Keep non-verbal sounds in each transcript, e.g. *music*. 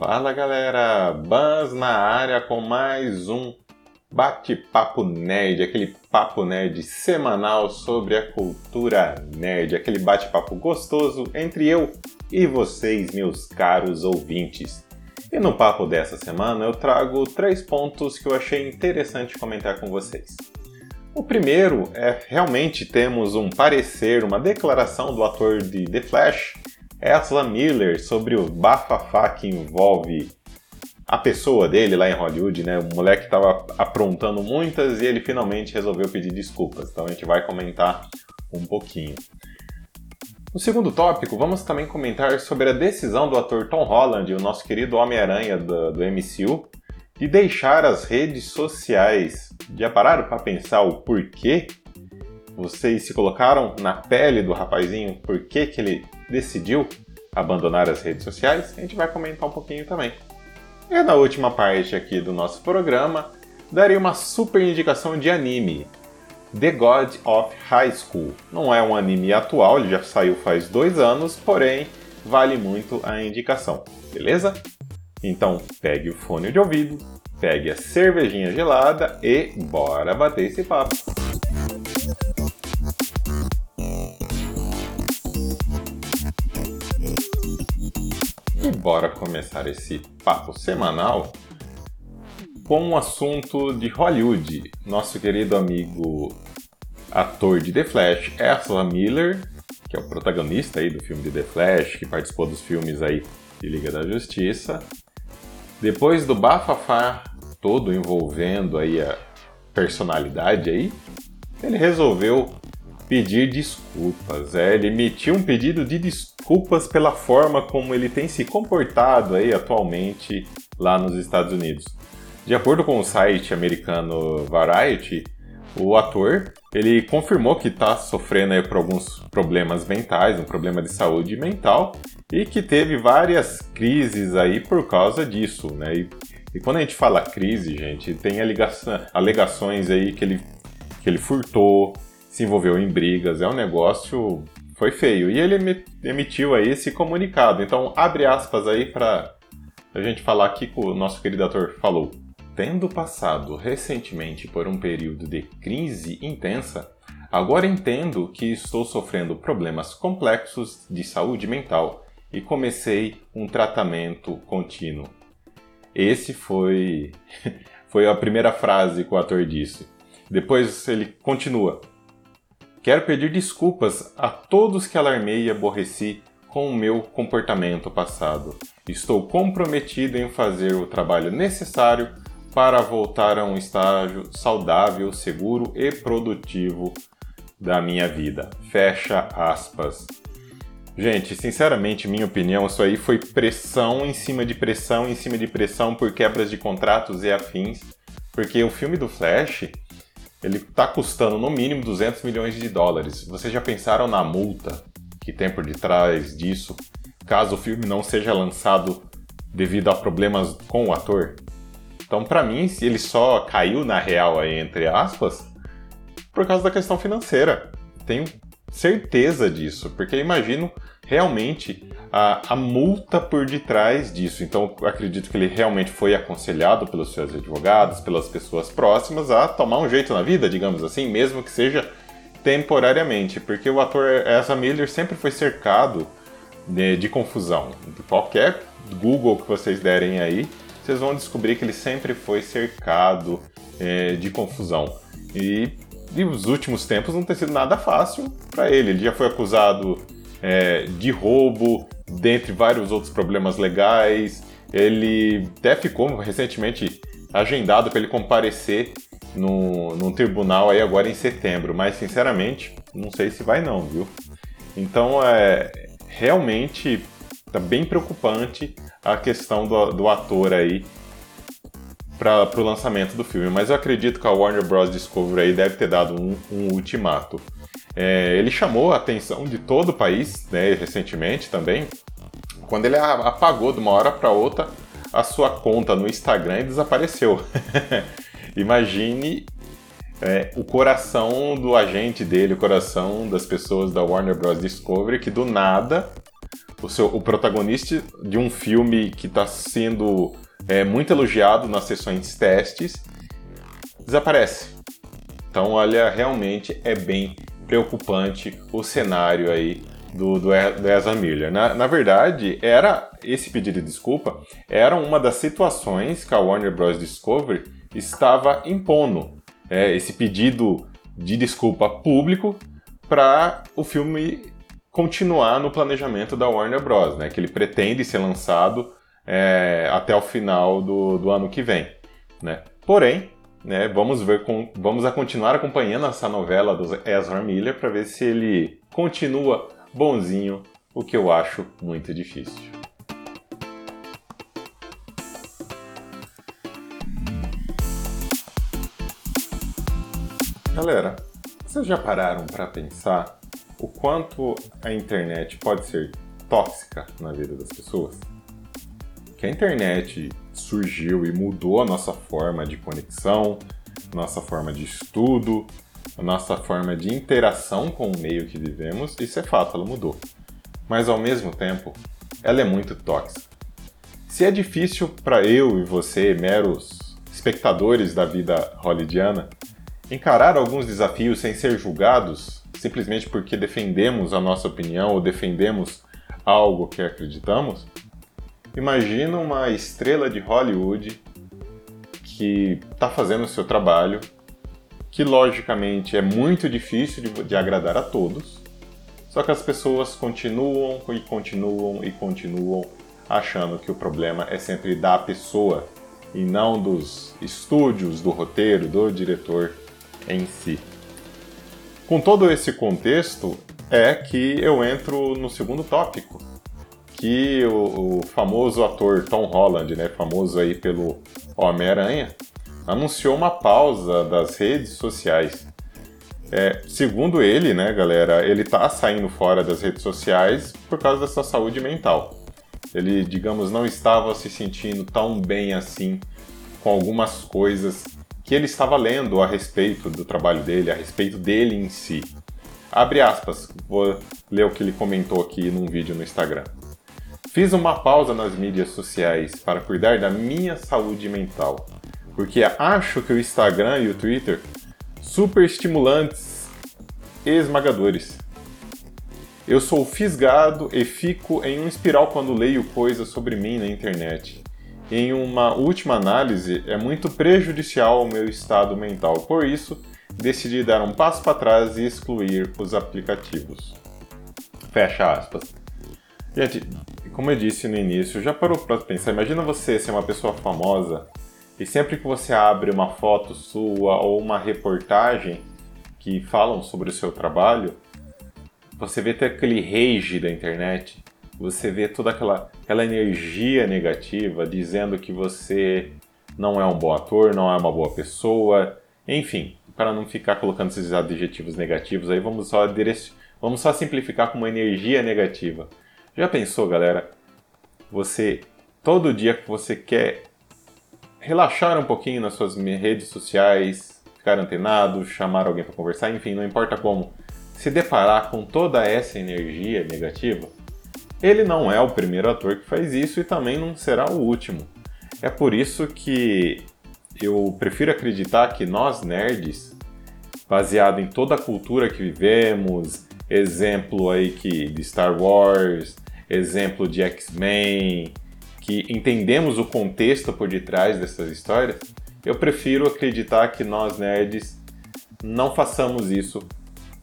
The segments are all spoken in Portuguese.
Fala galera, Bans na área com mais um bate-papo nerd, aquele papo nerd semanal sobre a cultura nerd, aquele bate-papo gostoso entre eu e vocês, meus caros ouvintes. E no papo dessa semana eu trago três pontos que eu achei interessante comentar com vocês. O primeiro é realmente temos um parecer, uma declaração do ator de The Flash, Ezra Miller, sobre o bafafá que envolve a pessoa dele lá em Hollywood, né? O moleque estava aprontando muitas e ele finalmente resolveu pedir desculpas. Então a gente vai comentar um pouquinho. No segundo tópico, vamos também comentar sobre a decisão do ator Tom Holland, o nosso querido Homem-Aranha do, do MCU, de deixar as redes sociais. Já pararam para pensar o porquê? Vocês se colocaram na pele do rapazinho? Por que, que ele decidiu abandonar as redes sociais? A gente vai comentar um pouquinho também. E na última parte aqui do nosso programa, darei uma super indicação de anime. The God of High School. Não é um anime atual, ele já saiu faz dois anos, porém vale muito a indicação, beleza? Então pegue o fone de ouvido, pegue a cervejinha gelada e bora bater esse papo. Bora começar esse papo semanal com um assunto de Hollywood. Nosso querido amigo ator de The Flash, Ezra Miller, que é o protagonista aí do filme de The Flash, que participou dos filmes aí de Liga da Justiça. Depois do bafafá todo envolvendo aí a personalidade aí, ele resolveu pedir desculpas. É, ele emitiu um pedido de desculpas pela forma como ele tem se comportado aí atualmente lá nos Estados Unidos. De acordo com o site americano Variety, o ator ele confirmou que está sofrendo por alguns problemas mentais, um problema de saúde mental e que teve várias crises aí por causa disso, né? E, e quando a gente fala crise, gente, tem alegações aí que ele, que ele furtou, se envolveu em brigas, é um negócio foi feio. E ele emitiu aí esse comunicado. Então, abre aspas aí para a gente falar aqui que o nosso querido ator falou. Tendo passado recentemente por um período de crise intensa, agora entendo que estou sofrendo problemas complexos de saúde mental e comecei um tratamento contínuo. Esse foi *laughs* foi a primeira frase que o ator disse. Depois ele continua: Quero pedir desculpas a todos que alarmei e aborreci com o meu comportamento passado. Estou comprometido em fazer o trabalho necessário para voltar a um estágio saudável, seguro e produtivo da minha vida. Fecha aspas. Gente, sinceramente, minha opinião, isso aí foi pressão em cima de pressão em cima de pressão por quebras de contratos e afins, porque o filme do Flash, ele tá custando no mínimo 200 milhões de dólares. Vocês já pensaram na multa que tem por detrás disso, caso o filme não seja lançado devido a problemas com o ator? Então, para mim, ele só caiu na real aí, entre aspas, por causa da questão financeira. Tenho certeza disso, porque imagino realmente a, a multa por detrás disso. Então, acredito que ele realmente foi aconselhado pelos seus advogados, pelas pessoas próximas, a tomar um jeito na vida, digamos assim, mesmo que seja temporariamente, porque o ator Ezra Miller sempre foi cercado de, de confusão. De qualquer Google que vocês derem aí, vocês vão descobrir que ele sempre foi cercado é, de confusão. E, e os últimos tempos não tem sido nada fácil para ele. Ele já foi acusado é, de roubo, dentre vários outros problemas legais. Ele até ficou recentemente agendado para ele comparecer no, num tribunal aí agora em setembro, mas sinceramente não sei se vai não, viu? Então é realmente tá bem preocupante a questão do, do ator aí para o lançamento do filme, mas eu acredito que a Warner Bros. Discovery aí deve ter dado um, um ultimato. É, ele chamou a atenção de todo o país, né, recentemente também, quando ele apagou de uma hora para outra a sua conta no Instagram e desapareceu. *laughs* Imagine é, o coração do agente dele, o coração das pessoas da Warner Bros. Discovery, que do nada o, seu, o protagonista de um filme que está sendo é, muito elogiado nas sessões testes desaparece. Então, olha, realmente é bem preocupante o cenário aí do, do, Ezra Miller. Na, na verdade, era esse pedido de desculpa era uma das situações que a Warner Bros. Discovery estava impondo. É, esse pedido de desculpa público para o filme continuar no planejamento da Warner Bros., né, que ele pretende ser lançado é, até o final do, do ano que vem. Né? Porém, né, vamos ver com, vamos a continuar acompanhando essa novela do Ezra Miller para ver se ele continua bonzinho, o que eu acho muito difícil. Galera, vocês já pararam para pensar o quanto a internet pode ser tóxica na vida das pessoas? Que a internet surgiu e mudou a nossa forma de conexão, nossa forma de estudo, a nossa forma de interação com o meio que vivemos, isso é fato, ela mudou. Mas ao mesmo tempo, ela é muito tóxica. Se é difícil para eu e você, meros espectadores da vida hollywoodiana, encarar alguns desafios sem ser julgados, simplesmente porque defendemos a nossa opinião ou defendemos algo que acreditamos, imagina uma estrela de Hollywood que está fazendo o seu trabalho que logicamente é muito difícil de, de agradar a todos, só que as pessoas continuam e continuam e continuam achando que o problema é sempre da pessoa e não dos estúdios, do roteiro, do diretor em si. Com todo esse contexto, é que eu entro no segundo tópico, que o, o famoso ator Tom Holland, né, famoso aí pelo Homem-Aranha, anunciou uma pausa das redes sociais. É, segundo ele, né, galera, ele tá saindo fora das redes sociais por causa da sua saúde mental. Ele, digamos, não estava se sentindo tão bem assim com algumas coisas que ele estava lendo a respeito do trabalho dele, a respeito dele em si. Abre aspas, vou ler o que ele comentou aqui num vídeo no Instagram. Fiz uma pausa nas mídias sociais para cuidar da minha saúde mental porque acho que o Instagram e o Twitter super estimulantes e esmagadores. Eu sou fisgado e fico em um espiral quando leio coisas sobre mim na internet. Em uma última análise, é muito prejudicial ao meu estado mental. Por isso, decidi dar um passo para trás e excluir os aplicativos. Fecha aspas. Gente, como eu disse no início, já parou para pensar? Imagina você ser uma pessoa famosa e sempre que você abre uma foto sua ou uma reportagem que falam sobre o seu trabalho, você vê ter aquele rage da internet, você vê toda aquela, aquela energia negativa dizendo que você não é um bom ator, não é uma boa pessoa, enfim, para não ficar colocando esses adjetivos negativos aí, vamos só, vamos só simplificar com uma energia negativa. Já pensou, galera? Você, todo dia que você quer relaxar um pouquinho nas suas redes sociais, ficar antenado, chamar alguém para conversar, enfim, não importa como, se deparar com toda essa energia negativa, ele não é o primeiro ator que faz isso e também não será o último. É por isso que eu prefiro acreditar que nós nerds, baseado em toda a cultura que vivemos, exemplo aí que de Star Wars, exemplo de X-Men, que entendemos o contexto por detrás dessas histórias, eu prefiro acreditar que nós nerds não façamos isso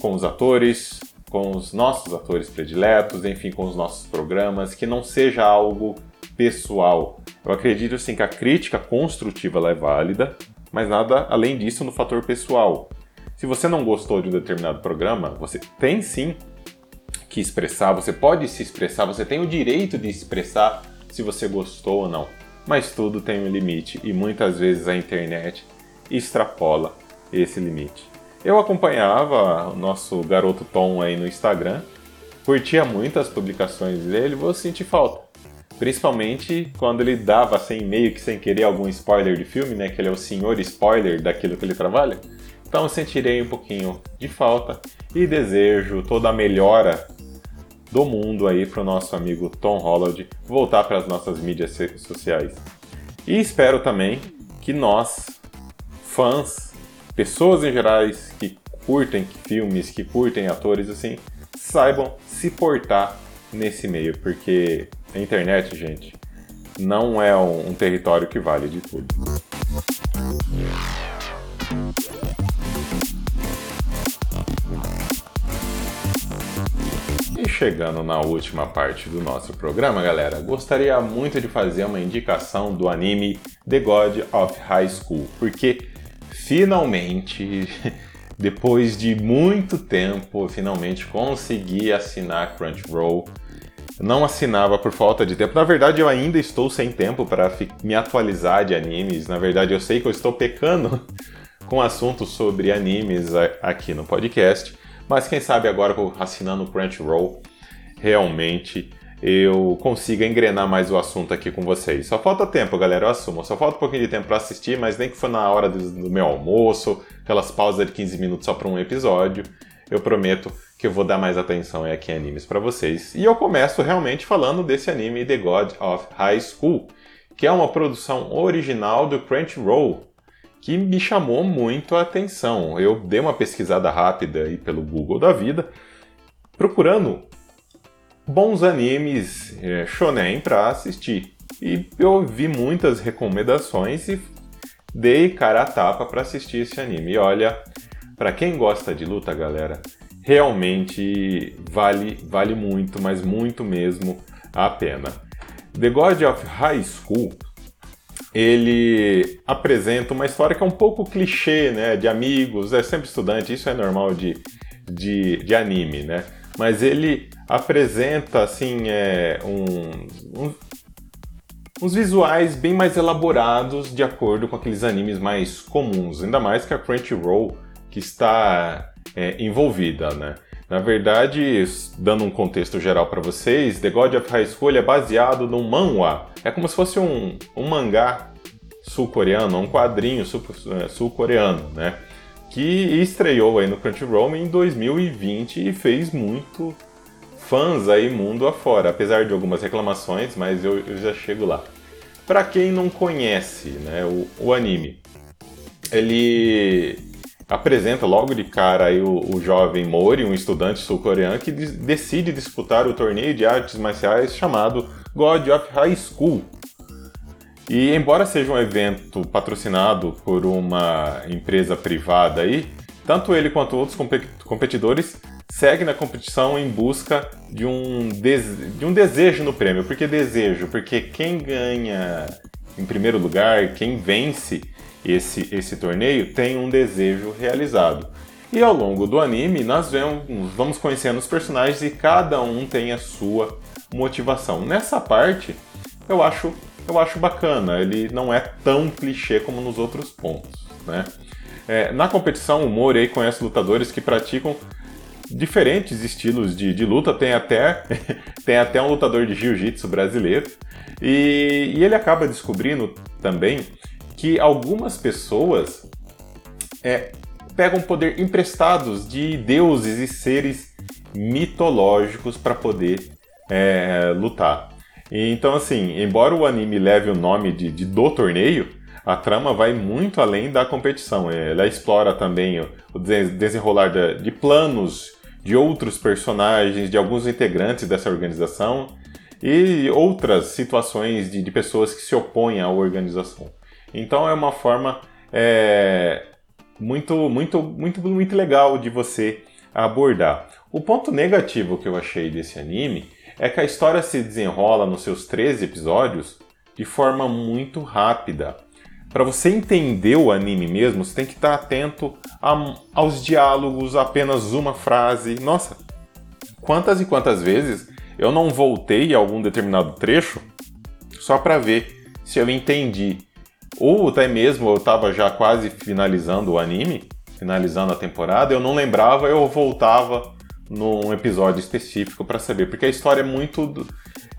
com os atores, com os nossos atores prediletos, enfim, com os nossos programas, que não seja algo pessoal. Eu acredito sim que a crítica construtiva é válida, mas nada além disso no fator pessoal. Se você não gostou de um determinado programa, você tem sim que expressar, você pode se expressar, você tem o direito de expressar se você gostou ou não. Mas tudo tem um limite e muitas vezes a internet extrapola esse limite. Eu acompanhava o nosso garoto Tom aí no Instagram, curtia muito as publicações dele, vou sentir falta. Principalmente quando ele dava sem assim, meio que sem querer algum spoiler de filme, né? Que ele é o senhor spoiler daquilo que ele trabalha. Então sentirei um pouquinho de falta e desejo toda a melhora do mundo aí para o nosso amigo Tom Holland voltar para as nossas mídias sociais. E espero também que nós, fãs, pessoas em gerais que curtem filmes, que curtem atores assim, saibam se portar nesse meio, porque a internet, gente, não é um, um território que vale de tudo. Chegando na última parte do nosso programa, galera, gostaria muito de fazer uma indicação do anime The God of High School, porque finalmente, *laughs* depois de muito tempo, finalmente consegui assinar Crunchyroll. Não assinava por falta de tempo. Na verdade, eu ainda estou sem tempo para me atualizar de animes. Na verdade, eu sei que eu estou pecando *laughs* com assuntos sobre animes aqui no podcast. Mas quem sabe agora assinando o Crunchyroll, realmente eu consiga engrenar mais o assunto aqui com vocês. Só falta tempo, galera, eu assumo. Só falta um pouquinho de tempo para assistir, mas nem que for na hora do, meu almoço, aquelas pausas de 15 minutos só para um episódio. Eu prometo que eu vou dar mais atenção aqui em animes para vocês. E eu começo realmente falando desse anime The God of High School, que é uma produção original do Crunchyroll, que me chamou muito a atenção. Eu dei uma pesquisada rápida aí pelo Google da vida, procurando bons animes é, shonen para assistir. E eu vi muitas recomendações e dei cara a tapa para assistir esse anime. E olha, para quem gosta de luta, galera, realmente vale vale muito, mas muito mesmo a pena. The God of High School ele apresenta uma história que é um pouco clichê, né? De amigos, é sempre estudante, isso é normal de, de, de anime, né? Mas ele apresenta, assim, é, um, um, uns visuais bem mais elaborados de acordo com aqueles animes mais comuns, ainda mais que a Crunchyroll que está é, envolvida, né? Na verdade, dando um contexto geral para vocês, The God of High School é baseado num manhwa. É como se fosse um, um mangá sul-coreano, um quadrinho é, sul-coreano, né? Que estreou aí no Crunchyroll em 2020 e fez muito fãs aí mundo afora, apesar de algumas reclamações, mas eu, eu já chego lá. Para quem não conhece né, o, o anime, ele apresenta logo de cara aí o, o jovem Mori, um estudante sul-coreano que decide disputar o torneio de artes marciais chamado God of High School. E embora seja um evento patrocinado por uma empresa privada aí, tanto ele quanto outros competidores seguem na competição em busca de um, de um desejo no prêmio. Por que desejo? Porque quem ganha em primeiro lugar, quem vence esse, esse torneio tem um desejo realizado. E ao longo do anime, nós vemos, vamos conhecendo os personagens e cada um tem a sua motivação. Nessa parte, eu acho, eu acho bacana, ele não é tão clichê como nos outros pontos. Né? É, na competição, o Morei conhece lutadores que praticam diferentes estilos de, de luta, tem até, *laughs* tem até um lutador de jiu-jitsu brasileiro, e, e ele acaba descobrindo também que algumas pessoas é, pegam poder emprestados de deuses e seres mitológicos para poder é, lutar. Então, assim, embora o anime leve o nome de, de, do torneio, a trama vai muito além da competição. Ela explora também o desenrolar de, de planos de outros personagens, de alguns integrantes dessa organização e outras situações de, de pessoas que se opõem à organização. Então é uma forma é, muito, muito, muito, muito legal de você abordar. O ponto negativo que eu achei desse anime é que a história se desenrola nos seus 13 episódios de forma muito rápida. Para você entender o anime mesmo, você tem que estar atento a, aos diálogos, apenas uma frase. Nossa, quantas e quantas vezes eu não voltei a algum determinado trecho só para ver se eu entendi ou até mesmo eu estava já quase finalizando o anime, finalizando a temporada, eu não lembrava, eu voltava num episódio específico para saber, porque a história é muito.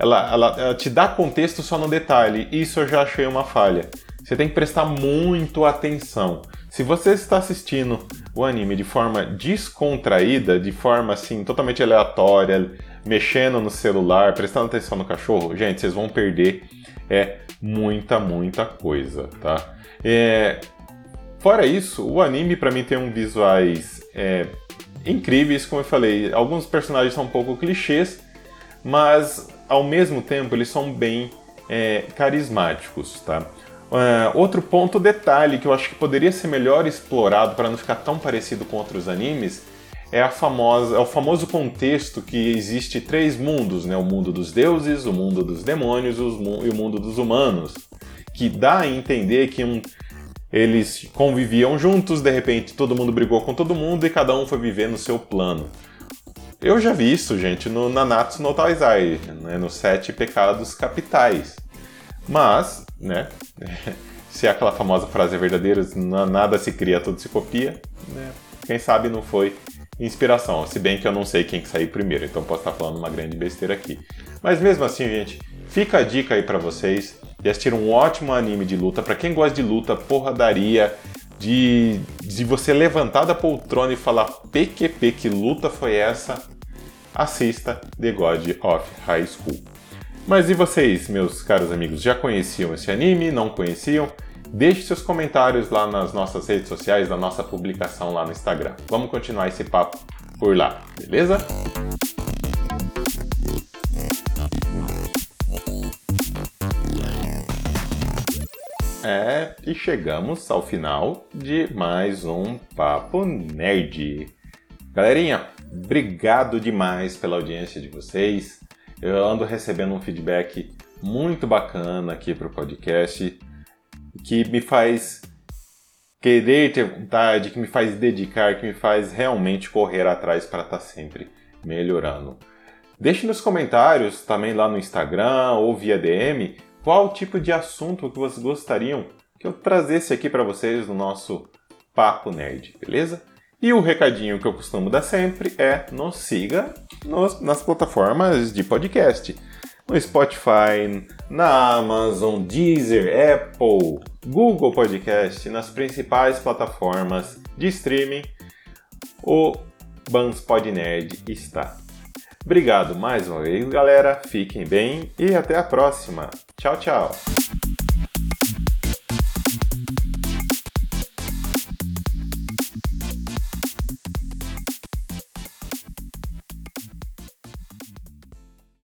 Ela, ela, ela, te dá contexto só no detalhe, isso eu já achei uma falha. Você tem que prestar muito atenção. Se você está assistindo o anime de forma descontraída, de forma assim totalmente aleatória, mexendo no celular, prestando atenção no cachorro, gente, vocês vão perder é muita, muita coisa, tá? É, fora isso, o anime para mim tem um visuais é, incríveis, como eu falei. Alguns personagens são um pouco clichês, mas ao mesmo tempo eles são bem é, carismáticos, tá? Uh, outro ponto detalhe que eu acho que poderia ser melhor explorado para não ficar tão parecido com outros animes é a famosa, é o famoso contexto que existe três mundos, né? O mundo dos deuses, o mundo dos demônios e o mundo dos humanos, que dá a entender que um, eles conviviam juntos, de repente todo mundo brigou com todo mundo e cada um foi viver no seu plano. Eu já vi isso, gente, no Nanatsu no Taizai, né, nos Sete Pecados Capitais. Mas, né, *laughs* se é aquela famosa frase é verdadeira, nada se cria, tudo se copia, né, quem sabe não foi inspiração, se bem que eu não sei quem que saiu primeiro, então posso estar falando uma grande besteira aqui. Mas mesmo assim, gente, fica a dica aí para vocês de assistir um ótimo anime de luta. Para quem gosta de luta, porradaria, de, de você levantar da poltrona e falar PQP, que luta foi essa? Assista The God of High School. Mas e vocês, meus caros amigos, já conheciam esse anime? Não conheciam? Deixe seus comentários lá nas nossas redes sociais, na nossa publicação lá no Instagram. Vamos continuar esse papo por lá, beleza? É, e chegamos ao final de mais um Papo Nerd. Galerinha, obrigado demais pela audiência de vocês. Eu ando recebendo um feedback muito bacana aqui para o podcast, que me faz querer ter vontade, que me faz dedicar, que me faz realmente correr atrás para estar tá sempre melhorando. Deixe nos comentários, também lá no Instagram ou via DM, qual tipo de assunto que vocês gostariam que eu trazesse aqui para vocês no nosso Papo Nerd, beleza? E o recadinho que eu costumo dar sempre é nos siga nos, nas plataformas de podcast. No Spotify, na Amazon, Deezer, Apple, Google Podcast, nas principais plataformas de streaming, o Banspod Nerd está. Obrigado mais uma vez, galera. Fiquem bem e até a próxima. Tchau, tchau.